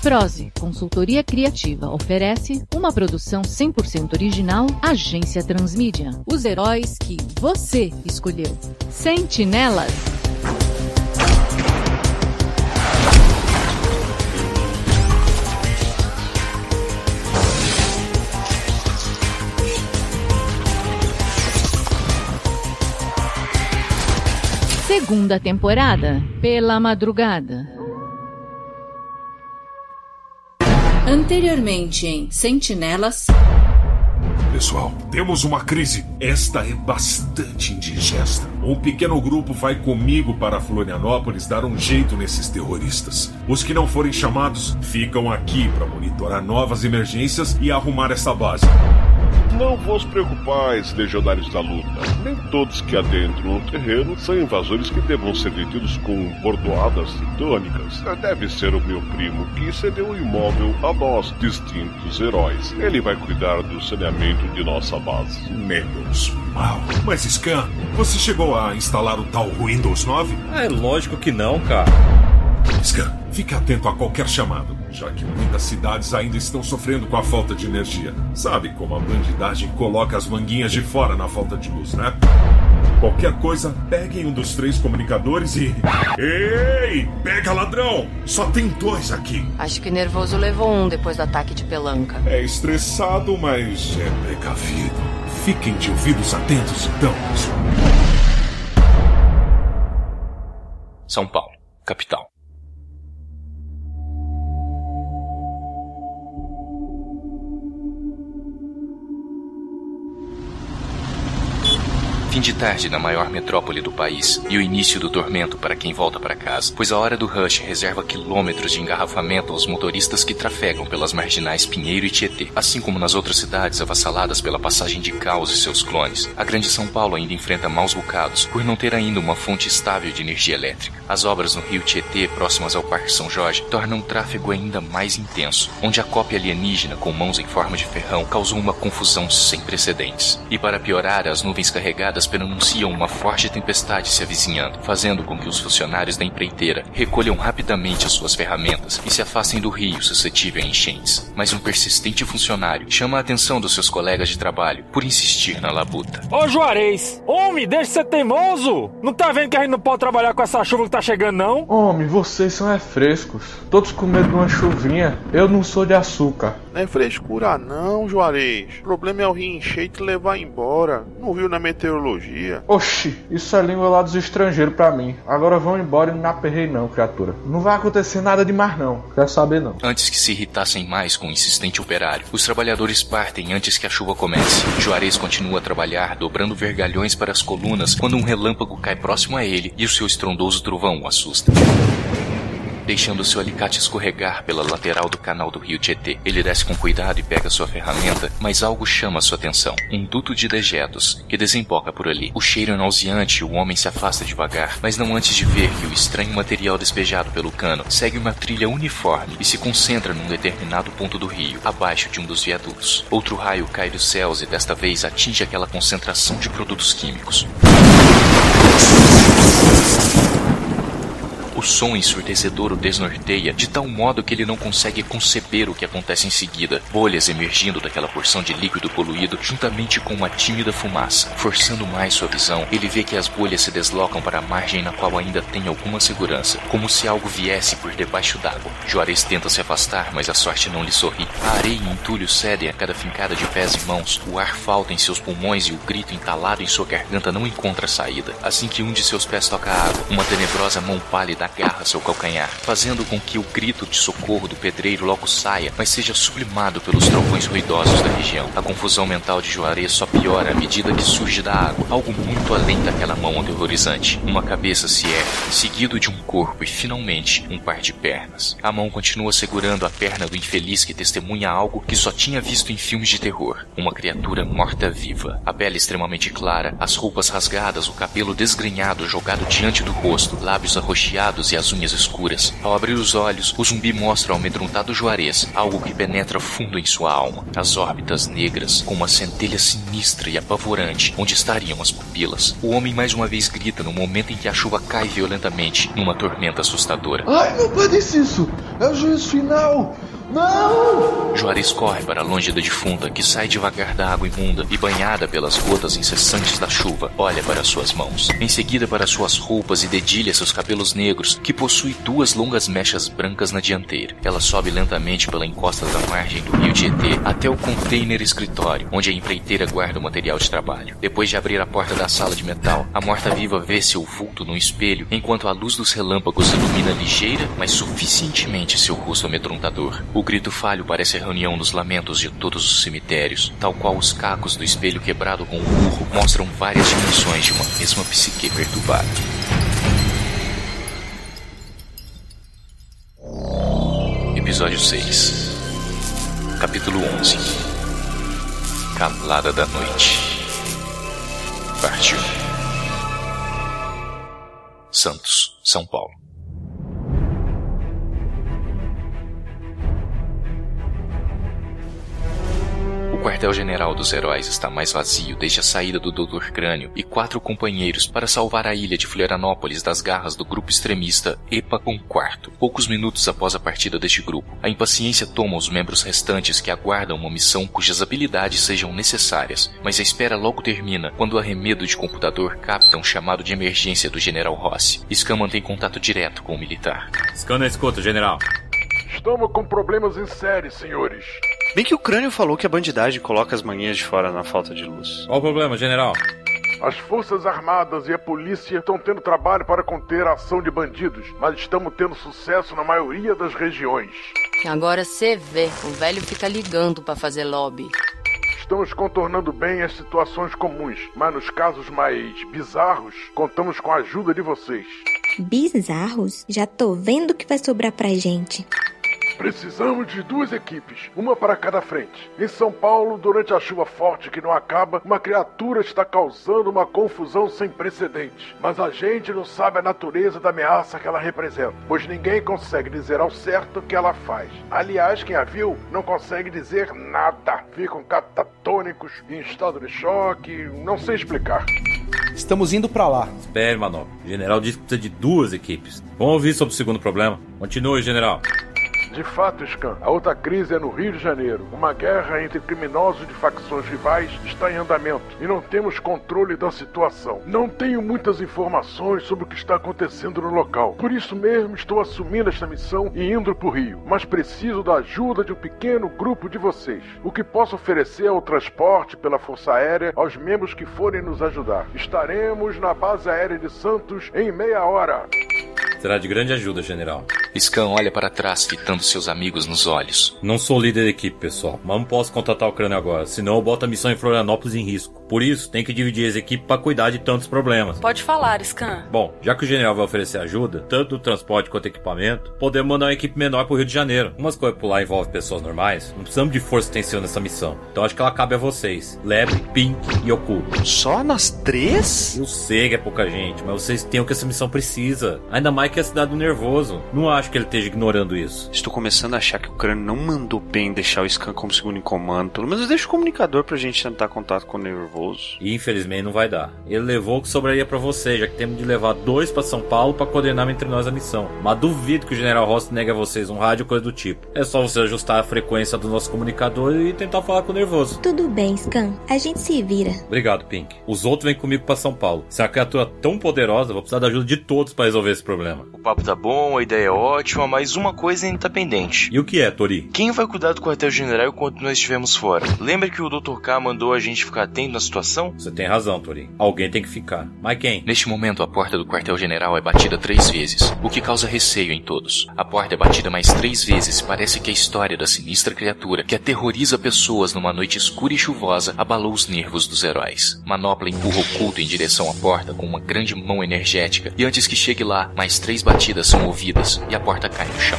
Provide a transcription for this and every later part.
Prose, consultoria criativa, oferece uma produção 100% original Agência Transmídia. Os heróis que você escolheu. Sentinelas. Segunda temporada, pela madrugada. Anteriormente em Sentinelas. Pessoal, temos uma crise. Esta é bastante indigesta. Um pequeno grupo vai comigo para Florianópolis dar um jeito nesses terroristas. Os que não forem chamados ficam aqui para monitorar novas emergências e arrumar essa base. Não vos preocupais, legionários da luta. Nem todos que adentram o terreno são invasores que devam ser detidos com bordoadas tônicas. Deve ser o meu primo que cedeu o imóvel a nós, distintos heróis. Ele vai cuidar do saneamento de nossa base. Menos mal. Mas, Scan, você chegou a instalar o tal Windows 9? É lógico que não, cara. Scan, fique atento a qualquer chamado, já que muitas cidades ainda estão sofrendo com a falta de energia. Sabe como a bandidagem coloca as manguinhas de fora na falta de luz, né? Qualquer coisa, peguem um dos três comunicadores e. Ei! Pega ladrão! Só tem dois aqui. Acho que nervoso levou um depois do ataque de pelanca. É estressado, mas é precavido. Fiquem de ouvidos atentos, então, pessoal. São Paulo, capital. Fim de tarde na maior metrópole do país e o início do tormento para quem volta para casa, pois a hora do rush reserva quilômetros de engarrafamento aos motoristas que trafegam pelas marginais Pinheiro e Tietê, assim como nas outras cidades avassaladas pela passagem de caos e seus clones. A grande São Paulo ainda enfrenta maus bocados por não ter ainda uma fonte estável de energia elétrica. As obras no rio Tietê, próximas ao Parque São Jorge, tornam o tráfego ainda mais intenso, onde a cópia alienígena com mãos em forma de ferrão causou uma confusão sem precedentes. E para piorar, as nuvens carregadas prenunciam uma forte tempestade se avizinhando, fazendo com que os funcionários da empreiteira recolham rapidamente as suas ferramentas e se afastem do rio suscetível a enchentes. Mas um persistente funcionário chama a atenção dos seus colegas de trabalho por insistir na labuta. Ô Juarez, homem, deixa de ser teimoso! Não tá vendo que a gente não pode trabalhar com essa chuva que tá chegando, não? Homem, vocês são é frescos. Todos com medo de uma chuvinha. Eu não sou de açúcar. Não é frescura não, Juarez. O problema é o rio encher e te levar embora. Não viu na meteorologia? Oxi, isso é língua lá dos estrangeiros pra mim. Agora vão embora e não aperrei não, criatura. Não vai acontecer nada demais não. Quer saber não. Antes que se irritassem mais com o insistente operário, os trabalhadores partem antes que a chuva comece. Juarez continua a trabalhar, dobrando vergalhões para as colunas quando um relâmpago cai próximo a ele e o seu estrondoso trovão o assusta deixando seu alicate escorregar pela lateral do canal do rio Tietê. Ele desce com cuidado e pega sua ferramenta, mas algo chama sua atenção. Um duto de dejetos, que desemboca por ali. O cheiro é nauseante e o homem se afasta devagar, mas não antes de ver que o estranho material despejado pelo cano segue uma trilha uniforme e se concentra num determinado ponto do rio, abaixo de um dos viadutos. Outro raio cai dos céus e desta vez atinge aquela concentração de produtos químicos. O som ensurdecedor o desnorteia de tal modo que ele não consegue conceber o que acontece em seguida. Bolhas emergindo daquela porção de líquido poluído juntamente com uma tímida fumaça. Forçando mais sua visão, ele vê que as bolhas se deslocam para a margem na qual ainda tem alguma segurança, como se algo viesse por debaixo d'água. Juarez tenta se afastar, mas a sorte não lhe sorri. A areia e entulho cedem a cada fincada de pés e mãos. O ar falta em seus pulmões e o grito entalado em sua garganta não encontra saída. Assim que um de seus pés toca a água, uma tenebrosa mão pálida agarra seu calcanhar, fazendo com que o grito de socorro do pedreiro logo saia, mas seja sublimado pelos trovões ruidosos da região. A confusão mental de Juarez só piora à medida que surge da água, algo muito além daquela mão aterrorizante. Uma cabeça se ergue, seguido de um corpo e finalmente um par de pernas. A mão continua segurando a perna do infeliz que testemunha algo que só tinha visto em filmes de terror: uma criatura morta-viva. A pele extremamente clara, as roupas rasgadas, o cabelo desgrenhado jogado diante do rosto, lábios arroxeados e as unhas escuras. Ao abrir os olhos, o zumbi mostra ao amedrontado Juarez algo que penetra fundo em sua alma. As órbitas negras, com uma centelha sinistra e apavorante, onde estariam as pupilas. O homem mais uma vez grita no momento em que a chuva cai violentamente, numa tormenta assustadora. Ai, não pode isso! É o juízo final! Não! Juarez corre para longe da defunta, que sai devagar da água imunda e, banhada pelas gotas incessantes da chuva, olha para suas mãos. Em seguida, para suas roupas e dedilha seus cabelos negros, que possui duas longas mechas brancas na dianteira. Ela sobe lentamente pela encosta da margem do rio Tietê até o container escritório, onde a empreiteira guarda o material de trabalho. Depois de abrir a porta da sala de metal, a morta-viva vê seu vulto no espelho, enquanto a luz dos relâmpagos ilumina ligeira, mas suficientemente seu rosto amedrontador. O grito falho parece a reunião dos lamentos de todos os cemitérios, tal qual os cacos do espelho quebrado com o burro mostram várias dimensões de uma mesma psique perturbada. Episódio 6 Capítulo 11 Calada da Noite. Parte 1 Santos, São Paulo quartel-general dos heróis está mais vazio desde a saída do Dr. Crânio e quatro companheiros para salvar a ilha de Florianópolis das garras do grupo extremista EPA com quarto. Poucos minutos após a partida deste grupo, a impaciência toma os membros restantes que aguardam uma missão cujas habilidades sejam necessárias, mas a espera logo termina quando o arremedo de computador capta um chamado de emergência do General Rossi. Scan mantém contato direto com o militar. Scan na escuta, general. Estamos com problemas em série, senhores. Bem que o crânio falou que a bandidagem coloca as manhãs de fora na falta de luz. Qual o problema, general? As Forças Armadas e a polícia estão tendo trabalho para conter a ação de bandidos, mas estamos tendo sucesso na maioria das regiões. Agora você vê, o velho fica ligando para fazer lobby. Estamos contornando bem as situações comuns, mas nos casos mais bizarros, contamos com a ajuda de vocês. Bizarros? Já tô vendo que vai sobrar pra gente. Precisamos de duas equipes, uma para cada frente. Em São Paulo, durante a chuva forte que não acaba, uma criatura está causando uma confusão sem precedentes. Mas a gente não sabe a natureza da ameaça que ela representa, pois ninguém consegue dizer ao certo o que ela faz. Aliás, quem a viu não consegue dizer nada. Ficam catatônicos, em estado de choque, não sei explicar. Estamos indo para lá. Espere, Manobra. O general disse que precisa de duas equipes. Vamos ouvir sobre o segundo problema. Continue, general. De fato, Scan, a outra crise é no Rio de Janeiro. Uma guerra entre criminosos de facções rivais está em andamento e não temos controle da situação. Não tenho muitas informações sobre o que está acontecendo no local. Por isso mesmo estou assumindo esta missão e indo para o Rio. Mas preciso da ajuda de um pequeno grupo de vocês. O que posso oferecer é o transporte pela Força Aérea aos membros que forem nos ajudar. Estaremos na base aérea de Santos em meia hora. Será de grande ajuda, general. Scan olha para trás, fitando seus amigos nos olhos. Não sou líder da equipe, pessoal, mas não posso contratar o crânio agora, senão eu boto a missão em Florianópolis em risco. Por isso, tem que dividir as equipes para cuidar de tantos problemas. Pode falar, Scan. Bom, já que o general vai oferecer ajuda, tanto no transporte quanto equipamento, podemos mandar uma equipe menor pro Rio de Janeiro. Umas coisas por lá envolvem pessoas normais, não precisamos de força extensiva nessa missão. Então acho que ela cabe a vocês. Lebre, Pink e Oculto. Só nós três? Eu sei que é pouca gente, mas vocês têm o que essa missão precisa. Ainda mais que a cidade do nervoso. Não acho que ele esteja ignorando isso. Estou começando a achar que o crânio não mandou bem deixar o Scan como segundo em comando. Pelo menos deixa o comunicador pra gente tentar contato com o nervoso. E infelizmente não vai dar. Ele levou o que sobraria para você, já que temos de levar dois para São Paulo para coordenar entre nós a missão. Mas duvido que o General Ross negue a vocês um rádio ou coisa do tipo. É só você ajustar a frequência do nosso comunicador e tentar falar com o nervoso. Tudo bem, Scan. A gente se vira. Obrigado, Pink. Os outros vêm comigo para São Paulo. Se é uma criatura tão poderosa, vou precisar da ajuda de todos para resolver esse problema. O papo tá bom, a ideia é ótima, mas uma coisa ainda tá pendente. E o que é, Tori? Quem vai cuidar do quartel-general enquanto nós estivermos fora? Lembra que o Dr. K mandou a gente ficar atento na situação? Você tem razão, Tori. Alguém tem que ficar. Mas quem? Neste momento, a porta do quartel-general é batida três vezes, o que causa receio em todos. A porta é batida mais três vezes e parece que a história da sinistra criatura que aterroriza pessoas numa noite escura e chuvosa abalou os nervos dos heróis. Manopla empurra o culto em direção à porta com uma grande mão energética e antes que chegue lá, mais três batidas são ouvidas e a porta cai no chão.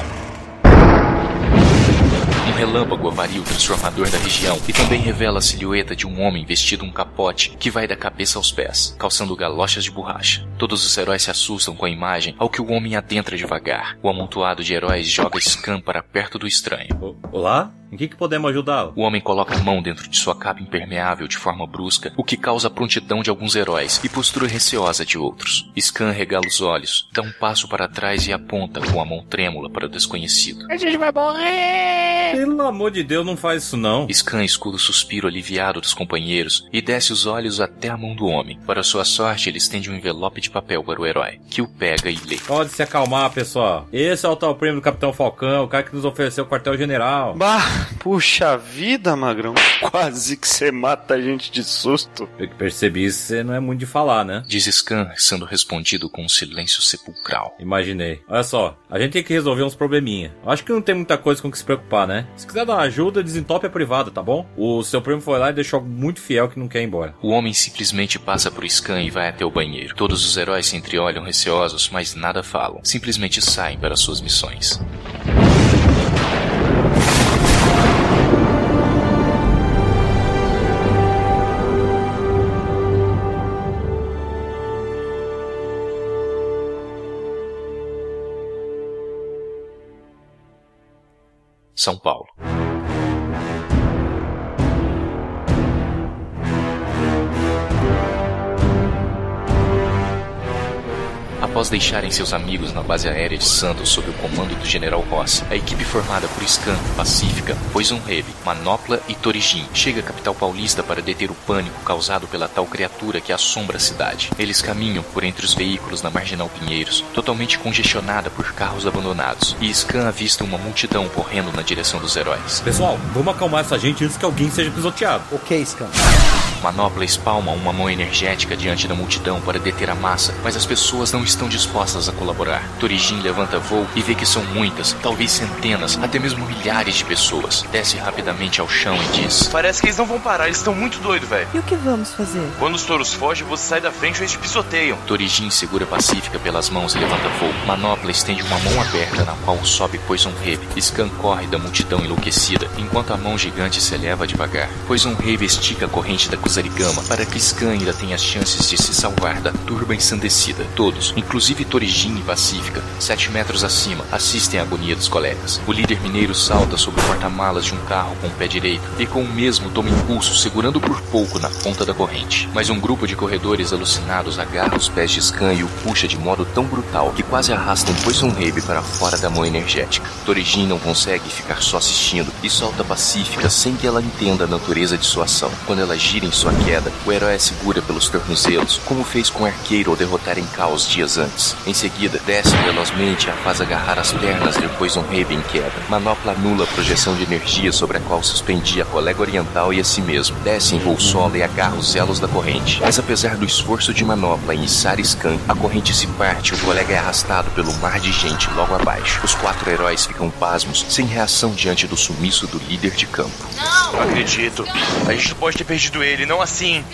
Um relâmpago avaria o transformador da região e também revela a silhueta de um homem vestido um capote que vai da cabeça aos pés, calçando galochas de borracha. Todos os heróis se assustam com a imagem ao que o homem adentra devagar. O amontoado de heróis joga Scan para perto do estranho. Olá? Em que, que podemos ajudá-lo? O homem coloca a mão dentro de sua capa impermeável de forma brusca, o que causa a prontidão de alguns heróis e postura receosa de outros. Scan regala os olhos, dá um passo para trás e aponta com a mão trêmula para o desconhecido. A gente vai morrer! Pelo amor de Deus, não faz isso não. Scan escuta o suspiro aliviado dos companheiros e desce os olhos até a mão do homem. Para sua sorte, ele estende um envelope de papel para o herói, que o pega e lê. Pode se acalmar, pessoal. Esse é o tal prêmio do Capitão Falcão, o cara que nos ofereceu o quartel-general. Bah, puxa vida, Magrão. Quase que você mata a gente de susto. Eu que percebi isso, você não é muito de falar, né? Diz Scan, sendo respondido com um silêncio sepulcral. Imaginei. Olha só, a gente tem que resolver uns probleminha. Acho que não tem muita coisa com que se preocupar, né? Se quiser dar uma ajuda, desentope a privada, tá bom? O seu primo foi lá e deixou algo muito fiel que não quer ir embora. O homem simplesmente passa por Scan e vai até o banheiro. Todos os heróis se entreolham receosos, mas nada falam. Simplesmente saem para suas missões. São Paulo. Após deixarem seus amigos na base aérea de Santos sob o comando do General Ross, a equipe formada por Scan, Pacífica, Poison Rebe, Manopla e Torijin chega à capital paulista para deter o pânico causado pela tal criatura que assombra a cidade. Eles caminham por entre os veículos na Marginal Pinheiros, totalmente congestionada por carros abandonados, e Scan avista uma multidão correndo na direção dos heróis. Pessoal, vamos acalmar essa gente antes que alguém seja pisoteado. Ok, Scan. Manopla espalma uma mão energética diante da multidão para deter a massa, mas as pessoas não estão dispostas a colaborar. Torijin levanta voo e vê que são muitas, talvez centenas, até mesmo milhares de pessoas. Desce rapidamente ao chão e diz: Parece que eles não vão parar, eles estão muito doidos, velho. E o que vamos fazer? Quando os touros fogem, você sai da frente ou eles te pisoteiam. Torijin segura Pacífica pelas mãos e levanta voo. Manopla estende uma mão aberta na qual sobe Poison Rebe. Scan corre da multidão enlouquecida, enquanto a mão gigante se eleva devagar. Poison Rebe estica a corrente da Kusarigama para que Scan ainda tenha as chances de se salvar da turba ensandecida. Todos, inclusive Torijin e Pacífica, sete metros acima, assistem à agonia dos colegas. O líder mineiro salta sobre o porta-malas de um carro com o pé direito e com o mesmo toma impulso, segurando por pouco na ponta da corrente. Mas um grupo de corredores alucinados agarra os pés de Scan e o puxa de modo tão brutal que quase arrastam Poison Rebe para fora da mão energética. Torijin não consegue ficar só assistindo e solta Pacífica sem que ela entenda a natureza de sua ação. Quando ela gira em sua queda, o herói a segura pelos tornozelos, como fez com o arqueiro ao derrotar em caos dias antes. Em seguida, desce velozmente e a faz agarrar as pernas de Poison Raven em queda. Manopla anula a projeção de energia sobre a qual suspendia a colega oriental e a si mesmo. Desce em voo solo e agarra os elos da corrente. Mas apesar do esforço de Manopla em içar Scan, a corrente se parte e o colega é arrastado pelo mar de gente logo abaixo. Os quatro heróis ficam pasmos, sem reação diante do sumiço do líder de campo. Não acredito. A gente não pode ter perdido ele, não assim.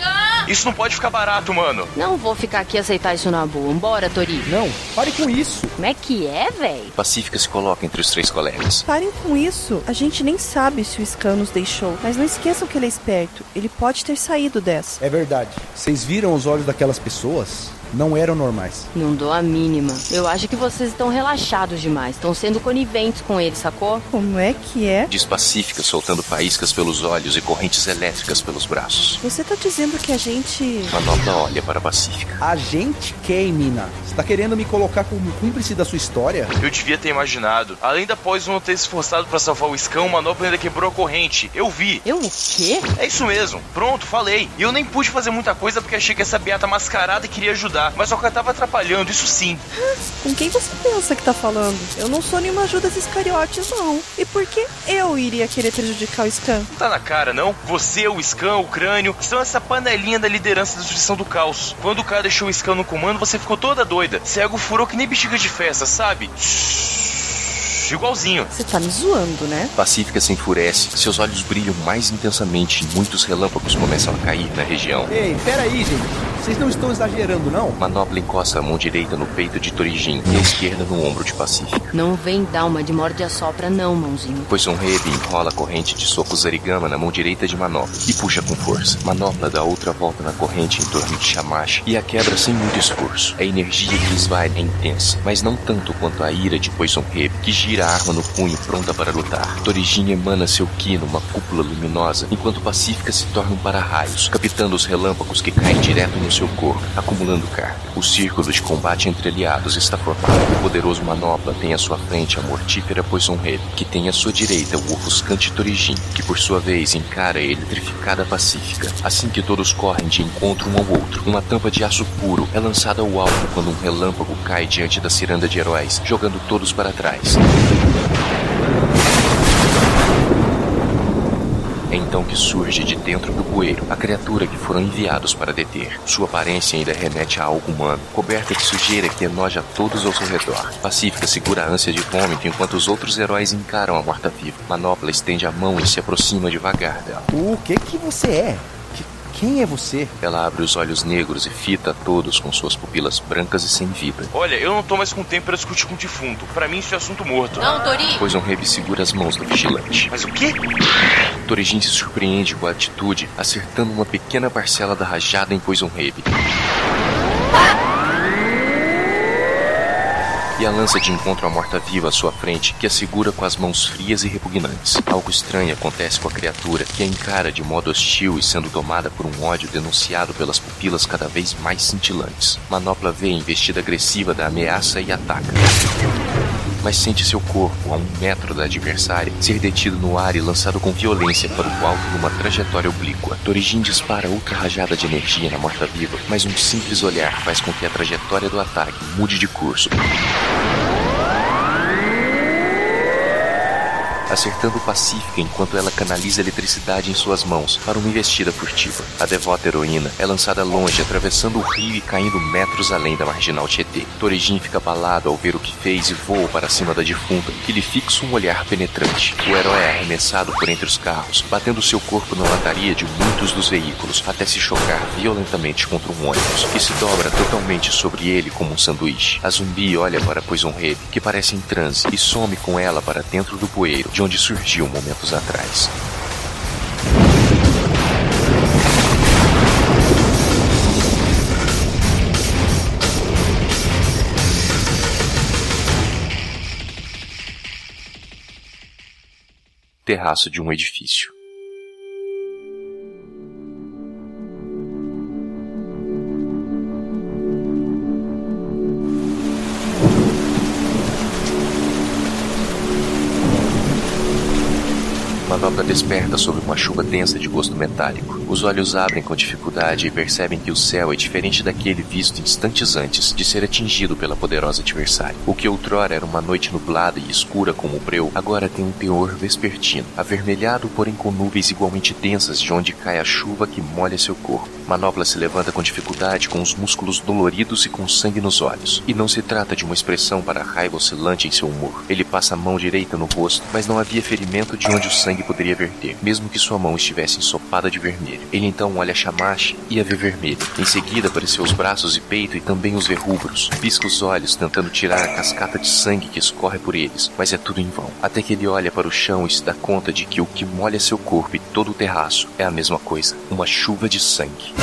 Isso não pode ficar barato, mano. Não vou ficar aqui aceitar isso na boa. Bora, Tori. Não, pare com isso. Como é que é, véi? Pacífica se coloca entre os três colegas. Parem com isso. A gente nem sabe se o Scan nos deixou. Mas não esqueçam que ele é esperto. Ele pode ter saído dessa. É verdade. Vocês viram os olhos daquelas pessoas? Não eram normais. Não dou a mínima. Eu acho que vocês estão relaxados demais. Estão sendo coniventes com ele, sacou? Como é que é? Diz Pacífica, soltando faíscas pelos olhos e correntes elétricas pelos braços. Você tá dizendo que a gente. Manopla olha para Pacífica. A gente quem, mina? Você tá querendo me colocar como cúmplice da sua história? Eu devia ter imaginado. Além da Poison não ter se esforçado para salvar o Scan, o Manopla ainda quebrou a corrente. Eu vi. Eu o quê? É isso mesmo. Pronto, falei. E eu nem pude fazer muita coisa porque achei que essa beata mascarada queria ajudar. Mas só que ela tava atrapalhando, isso sim. Com quem você pensa que tá falando? Eu não sou nenhuma Judas Iscariotes, não. E por que eu iria querer prejudicar o Scan? Não tá na cara, não? Você, o Scan, o crânio, são essa panelinha da liderança da destruição do caos. Quando o cara deixou o Scan no comando, você ficou toda doida. Cego furou que nem bexiga de festa, sabe? Igualzinho. Você tá me zoando, né? Pacífica se enfurece, seus olhos brilham mais intensamente e muitos relâmpagos começam a cair na região. Ei, peraí, gente. Vocês não estão exagerando, não? Manopla encosta a mão direita no peito de Torijin e a esquerda no ombro de Pacífica. Não vem dar uma de morde a sopra não, mãozinho. Pois um Rebe enrola a corrente de socos Zarigama na mão direita de Manopla e puxa com força. Manopla dá outra volta na corrente em torno de Shamash e a quebra sem muito esforço. A energia que lhes vai é intensa, mas não tanto quanto a ira de Poison Rebe, que gira a arma no punho pronta para lutar. Torijin emana seu ki numa cúpula luminosa, enquanto Pacífica se torna um para-raios, captando os relâmpagos que caem direto no seu corpo, acumulando carga. O círculo de combate entre aliados está formado. O poderoso Manopla tem à sua frente a mortífera Poison Rebe, que tem à sua direita o ofuscante Torijin, que por sua vez encara a eletrificada Pacífica. Assim que todos correm de encontro um ao outro, uma tampa de aço puro é lançada ao alto quando um relâmpago cai diante da ciranda de heróis, jogando todos para trás. É então que surge de dentro do bueiro a criatura que foram enviados para deter. Sua aparência ainda remete a algo humano, coberta de sujeira que enoja todos ao seu redor. Pacífica segura a ânsia de vômito enquanto os outros heróis encaram a morta-viva. Manopla estende a mão e se aproxima devagar dela. O que que você é? Quem é você? Ela abre os olhos negros e fita a todos com suas pupilas brancas e sem vida. Olha, eu não tô mais com tempo para discutir com o defunto. Para mim isso é assunto morto. Não, Tori! Pois um rebe segura as mãos do vigilante. Mas o quê? Torijin se surpreende com a atitude, acertando uma pequena parcela da rajada em Poison Rebe. A lança de encontro à morta-viva à sua frente, que a segura com as mãos frias e repugnantes. Algo estranho acontece com a criatura, que a encara de modo hostil e sendo tomada por um ódio denunciado pelas pupilas cada vez mais cintilantes. Manopla vê a investida agressiva da ameaça e ataca mas sente seu corpo, a um metro da adversária, ser detido no ar e lançado com violência para o alto numa trajetória oblíqua. Torijin dispara outra rajada de energia na morta-viva, mas um simples olhar faz com que a trajetória do ataque mude de curso. Acertando Pacífica enquanto ela canaliza eletricidade em suas mãos para uma investida furtiva. A devota heroína é lançada longe, atravessando o rio e caindo metros além da marginal Tietê. Torijin fica abalado ao ver o que fez e voa para cima da defunta, que lhe fixa um olhar penetrante. O herói é arremessado por entre os carros, batendo seu corpo na lataria de muitos dos veículos, até se chocar violentamente contra um ônibus, que se dobra totalmente sobre ele como um sanduíche. A zumbi olha para Poison Rebe, que parece em transe, e some com ela para dentro do bueiro, de onde surgiu momentos atrás. Terraço de um edifício. Desperta sob uma chuva densa de gosto metálico. Os olhos abrem com dificuldade e percebem que o céu é diferente daquele visto instantes antes de ser atingido pela poderosa adversária. O que outrora era uma noite nublada e escura como o breu, agora tem um teor vespertino, avermelhado porém com nuvens igualmente densas de onde cai a chuva que molha seu corpo. Manopla se levanta com dificuldade, com os músculos doloridos e com sangue nos olhos. E não se trata de uma expressão para a raiva oscilante em seu humor. Ele passa a mão direita no rosto, mas não havia ferimento de onde o sangue poderia verter, mesmo que sua mão estivesse ensopada de vermelho. Ele então olha Shamash e a vê vermelha. Em seguida apareceu os braços e peito e também os verrubros. Pisca os olhos, tentando tirar a cascata de sangue que escorre por eles, mas é tudo em vão. Até que ele olha para o chão e se dá conta de que o que molha seu corpo e todo o terraço é a mesma coisa: uma chuva de sangue.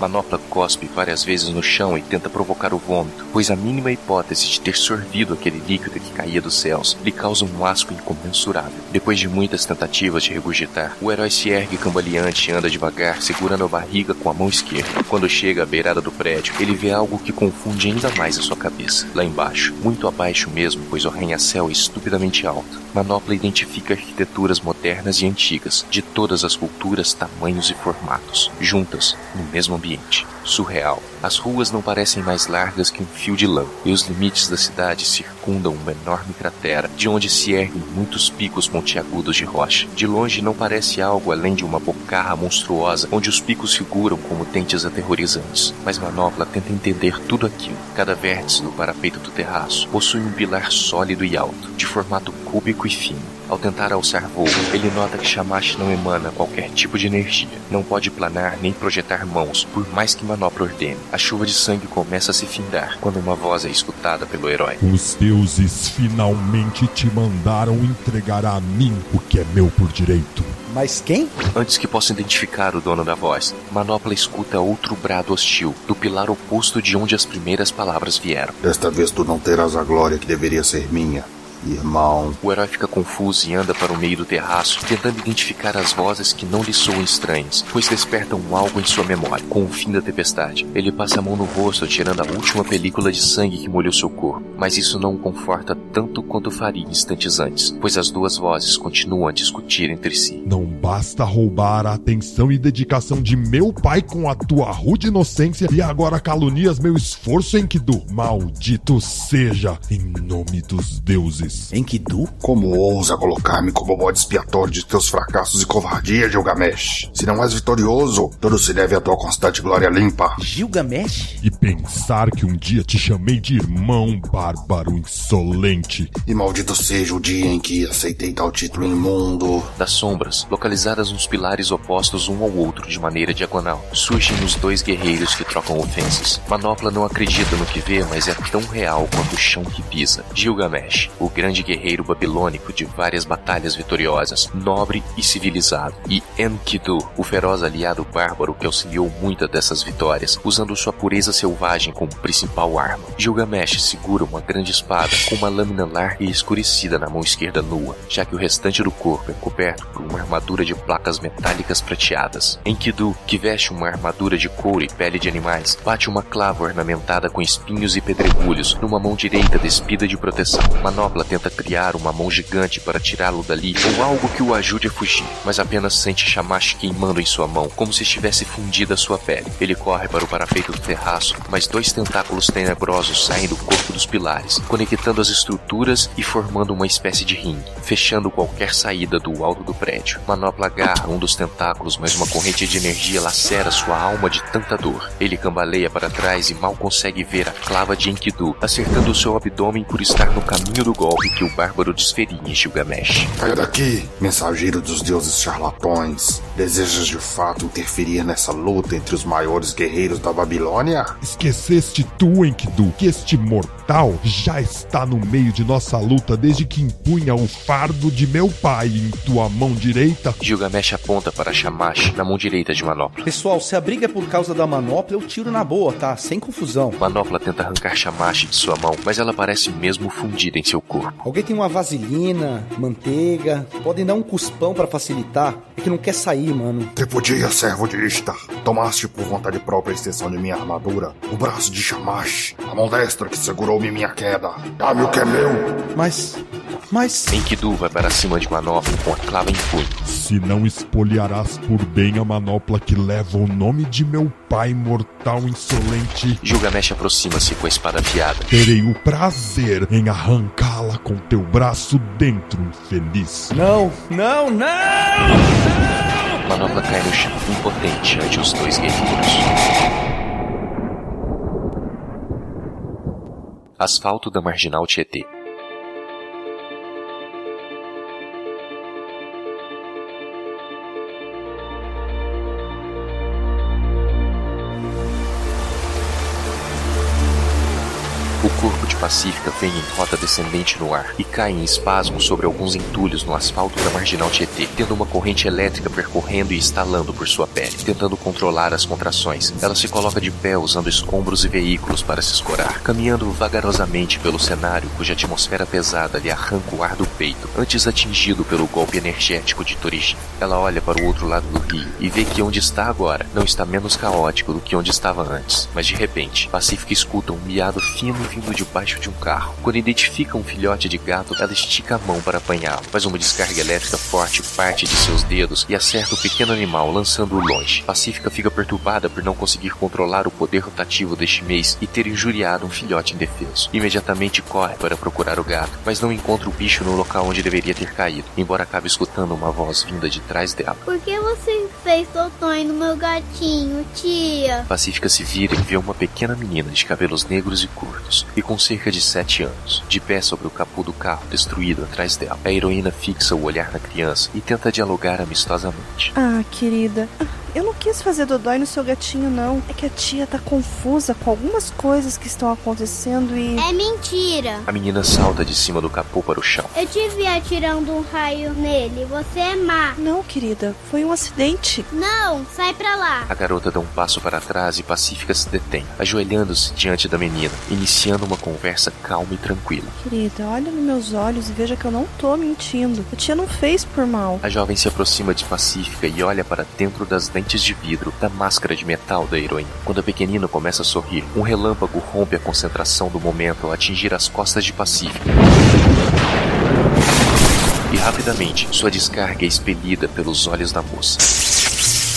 Manopla cospe várias vezes no chão e tenta provocar o vômito, pois a mínima hipótese de ter sorvido aquele líquido que caía dos céus lhe causa um asco incomensurável. Depois de muitas tentativas de regurgitar, o herói se ergue cambaleante e anda devagar, segurando a barriga com a mão esquerda. Quando chega à beirada do prédio, ele vê algo que confunde ainda mais a sua cabeça. Lá embaixo, muito abaixo mesmo, pois o arranha-céu é estupidamente alto, Manopla identifica arquiteturas modernas e antigas, de todas as culturas, tamanhos e formatos, juntas no mesmo ambiente surreal. As ruas não parecem mais largas que um fio de lã, e os limites da cidade circundam uma enorme cratera, de onde se erguem muitos picos pontiagudos de rocha. De longe não parece algo além de uma bocarra monstruosa, onde os picos figuram como dentes aterrorizantes. Mas Manopla tenta entender tudo aquilo. Cada vértice do parapeito do terraço possui um pilar sólido e alto, de formato cúbico e fino. Ao tentar alçar voo, ele nota que Shamash não emana qualquer tipo de energia. Não pode planar nem projetar mãos, por mais que Manopla ordene. A chuva de sangue começa a se findar quando uma voz é escutada pelo herói. Os deuses finalmente te mandaram entregar a mim o que é meu por direito. Mas quem? Antes que possa identificar o dono da voz, Manopla escuta outro brado hostil, do pilar oposto de onde as primeiras palavras vieram. Desta vez tu não terás a glória que deveria ser minha. Irmão. O herói fica confuso e anda para o meio do terraço, tentando identificar as vozes que não lhe soam estranhas, pois despertam algo em sua memória. Com o fim da tempestade, ele passa a mão no rosto, tirando a última película de sangue que molhou seu corpo. Mas isso não o conforta tanto quanto faria instantes antes, pois as duas vozes continuam a discutir entre si. Não basta roubar a atenção e dedicação de meu pai com a tua rude inocência e agora calunias meu esforço, Enkidu. Maldito seja, em nome dos deuses. Enkidu? Como ousa colocar-me como bode expiatório de teus fracassos e covardia, Gilgamesh? Se não és vitorioso, tudo se deve à tua constante glória limpa. Gilgamesh? E pensar que um dia te chamei de irmão bárbaro insolente. E maldito seja o dia em que aceitei tal título imundo. Das sombras, localizadas nos pilares opostos um ao outro de maneira diagonal, surgem os dois guerreiros que trocam ofensas. Manopla não acredita no que vê, mas é tão real quanto o chão que pisa. Gilgamesh, o grande guerreiro babilônico de várias batalhas vitoriosas, nobre e civilizado. E Enkidu, o feroz aliado bárbaro que auxiliou muitas dessas vitórias, usando sua pureza selvagem como principal arma. Gilgamesh segura uma grande espada com uma lâmina larga e escurecida na mão esquerda nua, já que o restante do corpo é coberto por uma armadura de placas metálicas prateadas. Enkidu, que veste uma armadura de couro e pele de animais, bate uma clava ornamentada com espinhos e pedregulhos numa mão direita despida de proteção. Manopla tenta criar uma mão gigante para tirá-lo dali ou algo que o ajude a fugir, mas apenas sente Shamash queimando em sua mão, como se estivesse fundida sua pele. Ele corre para o parapeito do terraço, mas dois tentáculos tenebrosos saem do corpo dos pilares, conectando as estruturas e formando uma espécie de ringue, fechando qualquer saída do alto do prédio. Manopla agarra um dos tentáculos, mas uma corrente de energia lacera sua alma de tanta dor. Ele cambaleia para trás e mal consegue ver a clava de Enkidu, acertando seu abdômen por estar no caminho do golpe que o bárbaro desferia em Gilgamesh. Saia daqui, mensageiro dos deuses charlatões. Desejas de fato interferir nessa luta entre os maiores guerreiros da Babilônia? Esqueceste tu, Enkidu, que este mortal já está no meio de nossa luta desde que empunha o fardo de meu pai em tua mão direita? Gilgamesh aponta para Shamash na mão direita de Manopla. Pessoal, se a briga é por causa da manopla, eu tiro na boa, tá? Sem confusão. Manopla tenta arrancar Shamash de sua mão, mas ela parece mesmo fundida em seu corpo. Alguém tem uma vaselina, manteiga? Podem dar um cuspão para facilitar? É que não quer sair, mano. Tripudia, servo de Ishtar. Tomaste por vontade própria a extensão de minha armadura, o braço de Shamash, a mão destra que segurou-me minha queda. Dá-me o que é meu. Mas. Mas. Enkidu vai para cima de Manopla com a clava em punho. Se não espoliarás por bem a manopla que leva o nome de meu pai mortal insolente. Gilgamesh aproxima-se com a espada afiada. Terei o prazer em arrancá-la com teu braço dentro, infeliz. Não, não, não! não! Manopla cai no chão, impotente ante os dois guerreiros. Asfalto da Marginal Tietê. Pacífica vem em rota descendente no ar e cai em espasmo sobre alguns entulhos no asfalto da marginal Tietê, tendo uma corrente elétrica percorrendo e estalando por sua pele, tentando controlar as contrações. Ela se coloca de pé usando escombros e veículos para se escorar, caminhando vagarosamente pelo cenário cuja atmosfera pesada lhe arranca o ar do peito, antes atingido pelo golpe energético de Torijin. Ela olha para o outro lado do rio e vê que onde está agora não está menos caótico do que onde estava antes, mas de repente, Pacífica escuta um miado fino vindo debaixo de um carro. Quando identifica um filhote de gato, ela estica a mão para apanhá-lo, mas uma descarga elétrica forte parte de seus dedos e acerta o pequeno animal, lançando-o longe. Pacífica fica perturbada por não conseguir controlar o poder rotativo deste mês e ter injuriado um filhote indefeso. Imediatamente corre para procurar o gato, mas não encontra o bicho no local onde deveria ter caído, embora acabe escutando uma voz vinda de trás dela. Por que você fez totonho no meu gatinho, tia? Pacífica se vira e vê uma pequena menina de cabelos negros e curtos, e com cerca de 7 anos, de pé sobre o capô do carro destruído atrás dela. A heroína fixa o olhar na criança e tenta dialogar amistosamente. Ah, querida, eu não quis fazer dodói no seu gatinho, não. É que a tia tá confusa com algumas coisas que estão acontecendo e. É mentira. A menina salta de cima do capô para o chão. Eu te vi atirando um raio nele. Você é má. Não, querida, foi um acidente. Não, sai pra lá. A garota dá um passo para trás e Pacífica se detém, ajoelhando-se diante da menina, iniciando uma conversa calma e tranquila. Querida, olha nos meus olhos e veja que eu não tô mentindo. A tia não fez por mal. A jovem se aproxima de Pacífica e olha para dentro das lentes de vidro da máscara de metal da heroína. Quando a pequenina começa a sorrir, um relâmpago rompe a concentração do momento ao atingir as costas de Pacífica. E rapidamente, sua descarga é expelida pelos olhos da moça.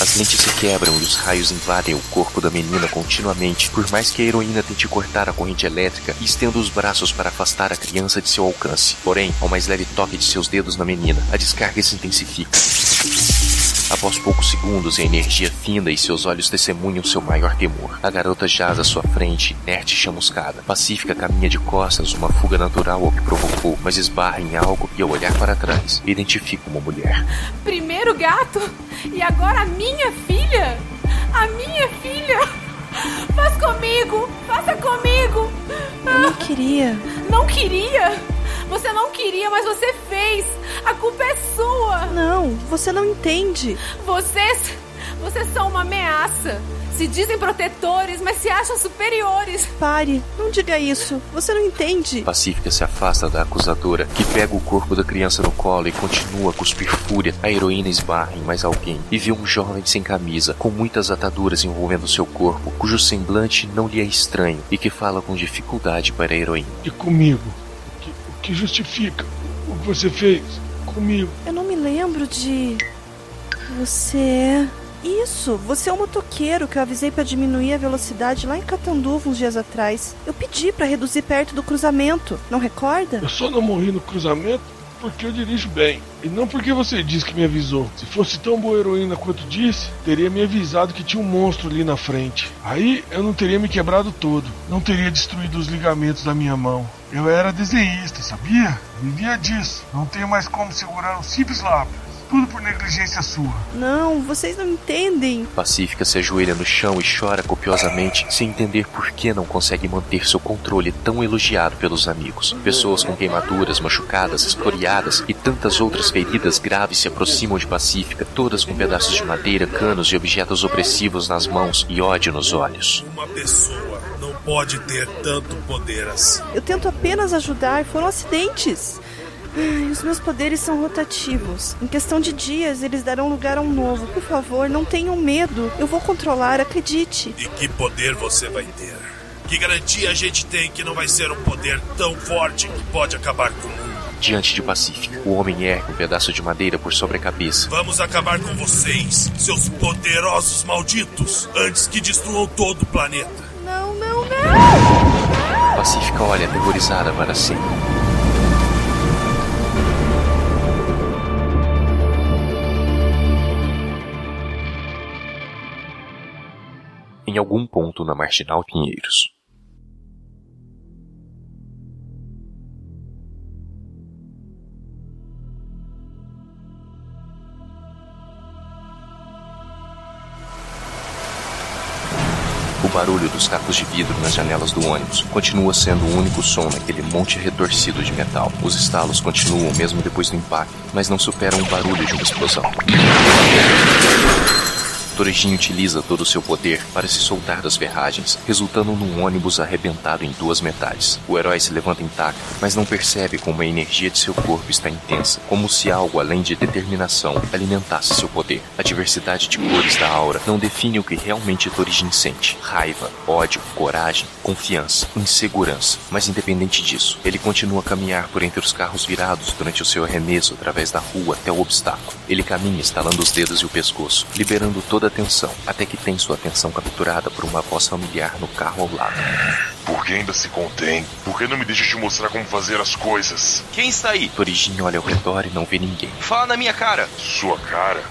As lentes se quebram e os raios invadem o corpo da menina continuamente, por mais que a heroína tente cortar a corrente elétrica e estenda os braços para afastar a criança de seu alcance. Porém, ao mais leve toque de seus dedos na menina, a descarga se intensifica. Após poucos segundos, a energia finda e seus olhos testemunham seu maior temor. A garota jaz à sua frente, inerte e chamuscada. Pacífica caminha de costas, uma fuga natural ao que provocou, mas esbarra em algo e ao olhar para trás, identifica uma mulher. Primeiro gato e agora a minha filha? A minha filha? Faz comigo! Faça comigo! Eu não queria. Não queria? Você não queria, mas você fez. A culpa é sua. Não, você não entende. Vocês. Vocês são uma ameaça. Se dizem protetores, mas se acham superiores. Pare, não diga isso. Você não entende. Pacífica se afasta da acusadora, que pega o corpo da criança no colo e continua a cuspir fúria. A heroína esbarra em mais alguém e vê um jovem sem camisa, com muitas ataduras envolvendo seu corpo, cujo semblante não lhe é estranho e que fala com dificuldade para a heroína. E comigo? Que, justifica o que você fez comigo? Eu não me lembro de. Você é. Isso, você é o motoqueiro que eu avisei para diminuir a velocidade lá em Catanduva uns dias atrás. Eu pedi para reduzir perto do cruzamento, não recorda? Eu só não morri no cruzamento porque eu dirijo bem. E não porque você disse que me avisou. Se fosse tão boa heroína quanto disse, teria me avisado que tinha um monstro ali na frente. Aí eu não teria me quebrado todo. Não teria destruído os ligamentos da minha mão. Eu era desenhista, sabia? Vivia disso. Não tenho mais como segurar um simples lápis. Tudo por negligência sua. Não, vocês não entendem. Pacífica se ajoelha no chão e chora copiosamente, sem entender por que não consegue manter seu controle tão elogiado pelos amigos. Pessoas com queimaduras, machucadas, escoriadas e tantas outras feridas graves se aproximam de Pacífica, todas com pedaços de madeira, canos e objetos opressivos nas mãos e ódio nos olhos. Uma pessoa não pode ter tanto poder assim. Eu tento apenas ajudar, foram acidentes. Ai, os meus poderes são rotativos. Em questão de dias, eles darão lugar a um novo. Por favor, não tenham medo. Eu vou controlar, acredite. E que poder você vai ter? Que garantia a gente tem que não vai ser um poder tão forte que pode acabar com o mundo? Diante de Pacífica, o homem ergue um pedaço de madeira por sobre a cabeça. Vamos acabar com vocês, seus poderosos malditos, antes que destruam todo o planeta. Não, não, não! Pacífica olha aterrorizada para cima. Em algum ponto na Marginal Pinheiros. O barulho dos cacos de vidro nas janelas do ônibus continua sendo o único som naquele monte retorcido de metal. Os estalos continuam mesmo depois do impacto, mas não superam o barulho de uma explosão. Torejinho utiliza todo o seu poder para se soltar das ferragens, resultando num ônibus arrebentado em duas metades. O herói se levanta intacto, mas não percebe como a energia de seu corpo está intensa, como se algo além de determinação alimentasse seu poder. A diversidade de cores da aura não define o que realmente Torejin sente: raiva, ódio, coragem, confiança, insegurança. Mas independente disso, ele continua a caminhar por entre os carros virados durante o seu arremesso através da rua até o obstáculo. Ele caminha estalando os dedos e o pescoço, liberando toda atenção, até que tem sua atenção capturada por uma voz familiar no carro ao lado. Por que ainda se contém? Por que não me deixa te mostrar como fazer as coisas? Quem está aí? Torijin olha ao redor e não vê ninguém. Fala na minha cara. Sua cara?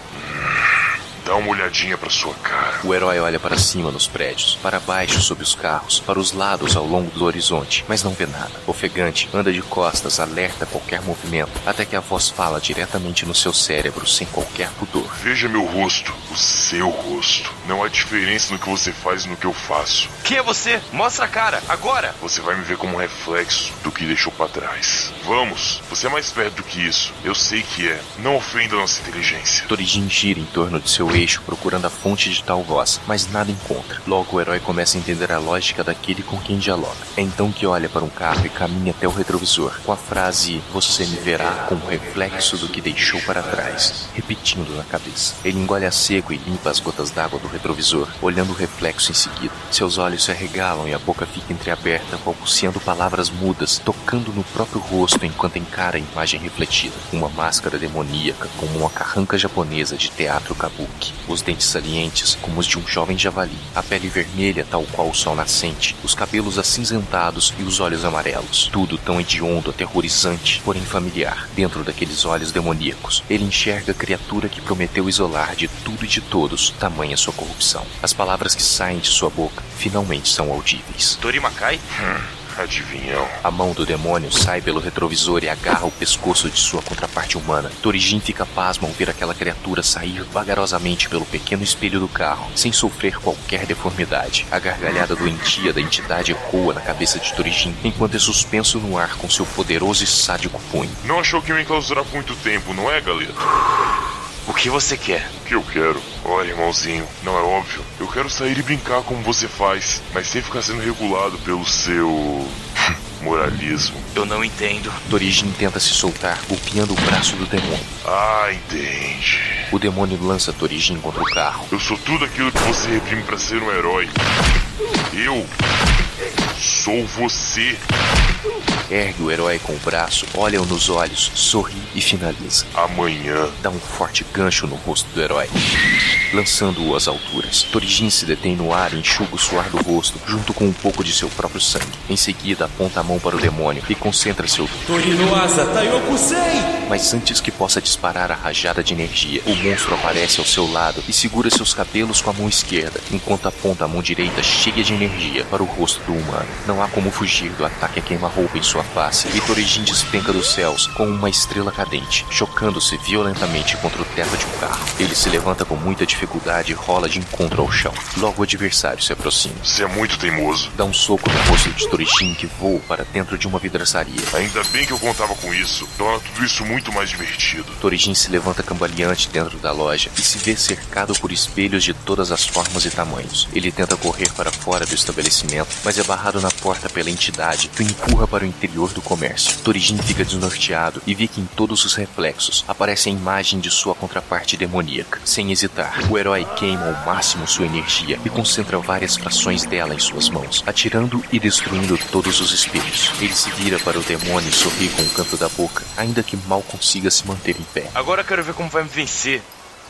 Dá uma olhadinha pra sua cara. O herói olha para cima nos prédios, para baixo sob os carros, para os lados ao longo do horizonte, mas não vê nada. Ofegante, anda de costas, alerta a qualquer movimento, até que a voz fala diretamente no seu cérebro sem qualquer pudor. Veja meu rosto, o seu rosto. Não há diferença no que você faz e no que eu faço. Quem é você? Mostra a cara, agora! Você vai me ver como um reflexo do que deixou para trás. Vamos, você é mais perto do que isso. Eu sei que é. Não ofenda nossa inteligência. Torijin gira em torno de seu eixo procurando a fonte de tal voz, mas nada encontra. Logo o herói começa a entender a lógica daquele com quem dialoga. É então que olha para um carro e caminha até o retrovisor, com a frase Você me verá como reflexo do que deixou para trás, repetindo na cabeça. Ele engole a seco e limpa as gotas d'água do retrovisor, olhando o reflexo em seguida. Seus olhos se arregalam e a boca fica entreaberta, balbuciando palavras mudas, tocando no próprio rosto enquanto encara a imagem refletida. Uma máscara demoníaca, como uma carranca japonesa de teatro kabuki. Os dentes salientes, como os de um jovem javali. A pele vermelha, tal qual o sol nascente. Os cabelos acinzentados e os olhos amarelos. Tudo tão hediondo, aterrorizante, porém familiar, dentro daqueles olhos demoníacos. Ele enxerga a criatura que prometeu isolar de tudo e de todos, tamanha sua corrupção. As palavras que saem de sua boca finalmente são audíveis. Torimakai? Adivinhão. A mão do demônio sai pelo retrovisor e agarra o pescoço de sua contraparte humana. Torijin fica pasmo ao ver aquela criatura sair vagarosamente pelo pequeno espelho do carro, sem sofrer qualquer deformidade. A gargalhada doentia da entidade ecoa na cabeça de Torijin, enquanto é suspenso no ar com seu poderoso e sádico punho. Não achou que ia me enclausurar por muito tempo, não é, galera? O que você quer? O que eu quero? Olha, irmãozinho, não é óbvio. Eu quero sair e brincar como você faz, mas sem ficar sendo regulado pelo seu. moralismo. Eu não entendo. Torijin tenta se soltar, golpeando o braço do demônio. Ah, entende. O demônio lança Torijin contra o carro. Eu sou tudo aquilo que você reprime para ser um herói. Eu sou você. Ergue o herói com o braço, olha-o nos olhos, sorri e finaliza. Amanhã. Dá um forte gancho no rosto do herói, lançando-o às alturas. Torijin se detém no ar e enxuga o suor do rosto, junto com um pouco de seu próprio sangue. Em seguida, aponta a mão para o demônio e concentra seu. Torinoasa Taiokusei! Mas antes que possa disparar a rajada de energia, o monstro aparece ao seu lado e segura seus cabelos com a mão esquerda, enquanto aponta a mão direita cheia de energia para o rosto do humano. Não há como fugir do ataque a queima-roupa em sua face, e Torijin despenca dos céus como uma estrela cadente, chocando-se violentamente contra o teto de um carro. Ele se levanta com muita dificuldade e rola de encontro ao chão. Logo o adversário se aproxima. Você é muito teimoso. Dá um soco no rosto de Torijin que voa para dentro de uma vidraçaria. Ainda bem que eu contava com isso. Torna tudo isso muito mais divertido. Torijin se levanta cambaleante dentro da loja e se vê cercado por espelhos de todas as formas e tamanhos. Ele tenta correr para fora do estabelecimento, mas é barrado na porta pela entidade que o empurra para o interior do comércio. Torijin fica desnorteado e vê que em todos os reflexos aparece a imagem de sua contraparte demoníaca. Sem hesitar, o herói queima ao máximo sua energia e concentra várias frações dela em suas mãos, atirando e destruindo todos os espelhos. Ele se vira para o demônio e sorri com o canto da boca, ainda que mal consiga se manter em pé. Agora quero ver como vai me vencer.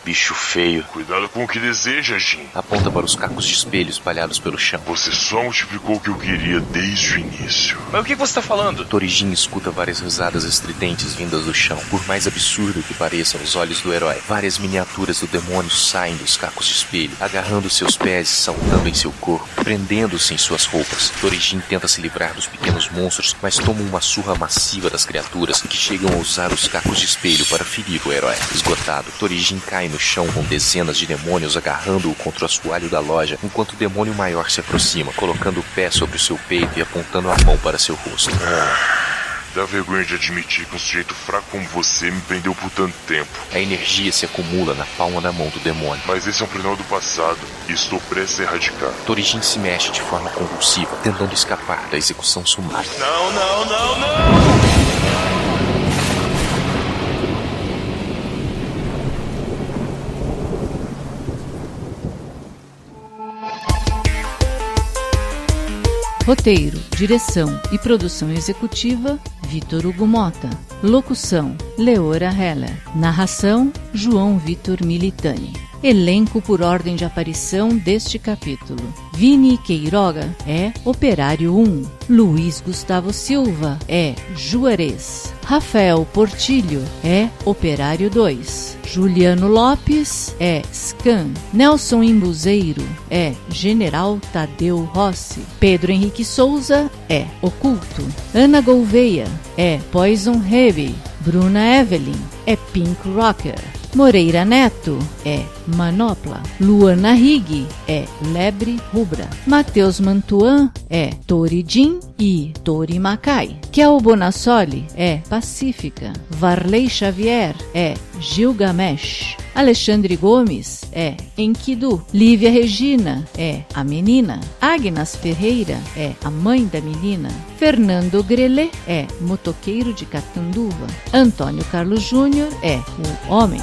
Bicho feio. Cuidado com o que deseja, Jin. Aponta para os cacos de espelho espalhados pelo chão. Você só multiplicou o que eu queria desde o início. Mas o que você está falando? Torijin escuta várias risadas estridentes vindas do chão. Por mais absurdo que pareça aos olhos do herói, várias miniaturas do demônio saem dos cacos de espelho, agarrando seus pés e saltando em seu corpo, prendendo-se em suas roupas. Torijin tenta se livrar dos pequenos monstros, mas toma uma surra massiva das criaturas que chegam a usar os cacos de espelho para ferir o herói. Esgotado, Torijin cai no chão com dezenas de demônios agarrando-o contra o assoalho da loja, enquanto o demônio maior se aproxima, colocando o pé sobre o seu peito e apontando a mão para seu rosto. Dá vergonha de admitir que um sujeito fraco como você me prendeu por tanto tempo. A energia se acumula na palma da mão do demônio. Mas esse é um plenal do passado e estou prestes a erradicar. Torijin se mexe de forma convulsiva, tentando escapar da execução sumária. Não, não, não, não! Roteiro, direção e produção executiva: Vitor Hugo Mota. Locução: Leora Heller. Narração: João Vitor Militani. Elenco por ordem de aparição deste capítulo. Vini Queiroga é Operário 1. Luiz Gustavo Silva é Juarez. Rafael Portilho é Operário 2. Juliano Lopes é Scan. Nelson Imbuzeiro é General Tadeu Rossi. Pedro Henrique Souza é Oculto. Ana Gouveia é Poison Heavy. Bruna Evelyn é Pink Rocker. Moreira Neto é Manopla. Luana Rig é Lebre Rubra. Matheus Mantuan é Toridin e Tori Macai. Kel Bonassoli é Pacífica. Varley Xavier é Gilgamesh. Alexandre Gomes é Enkidu. Lívia Regina é a menina. Agnes Ferreira é a mãe da menina. Fernando Grelê é motoqueiro de Catanduva. Antônio Carlos Júnior é o homem.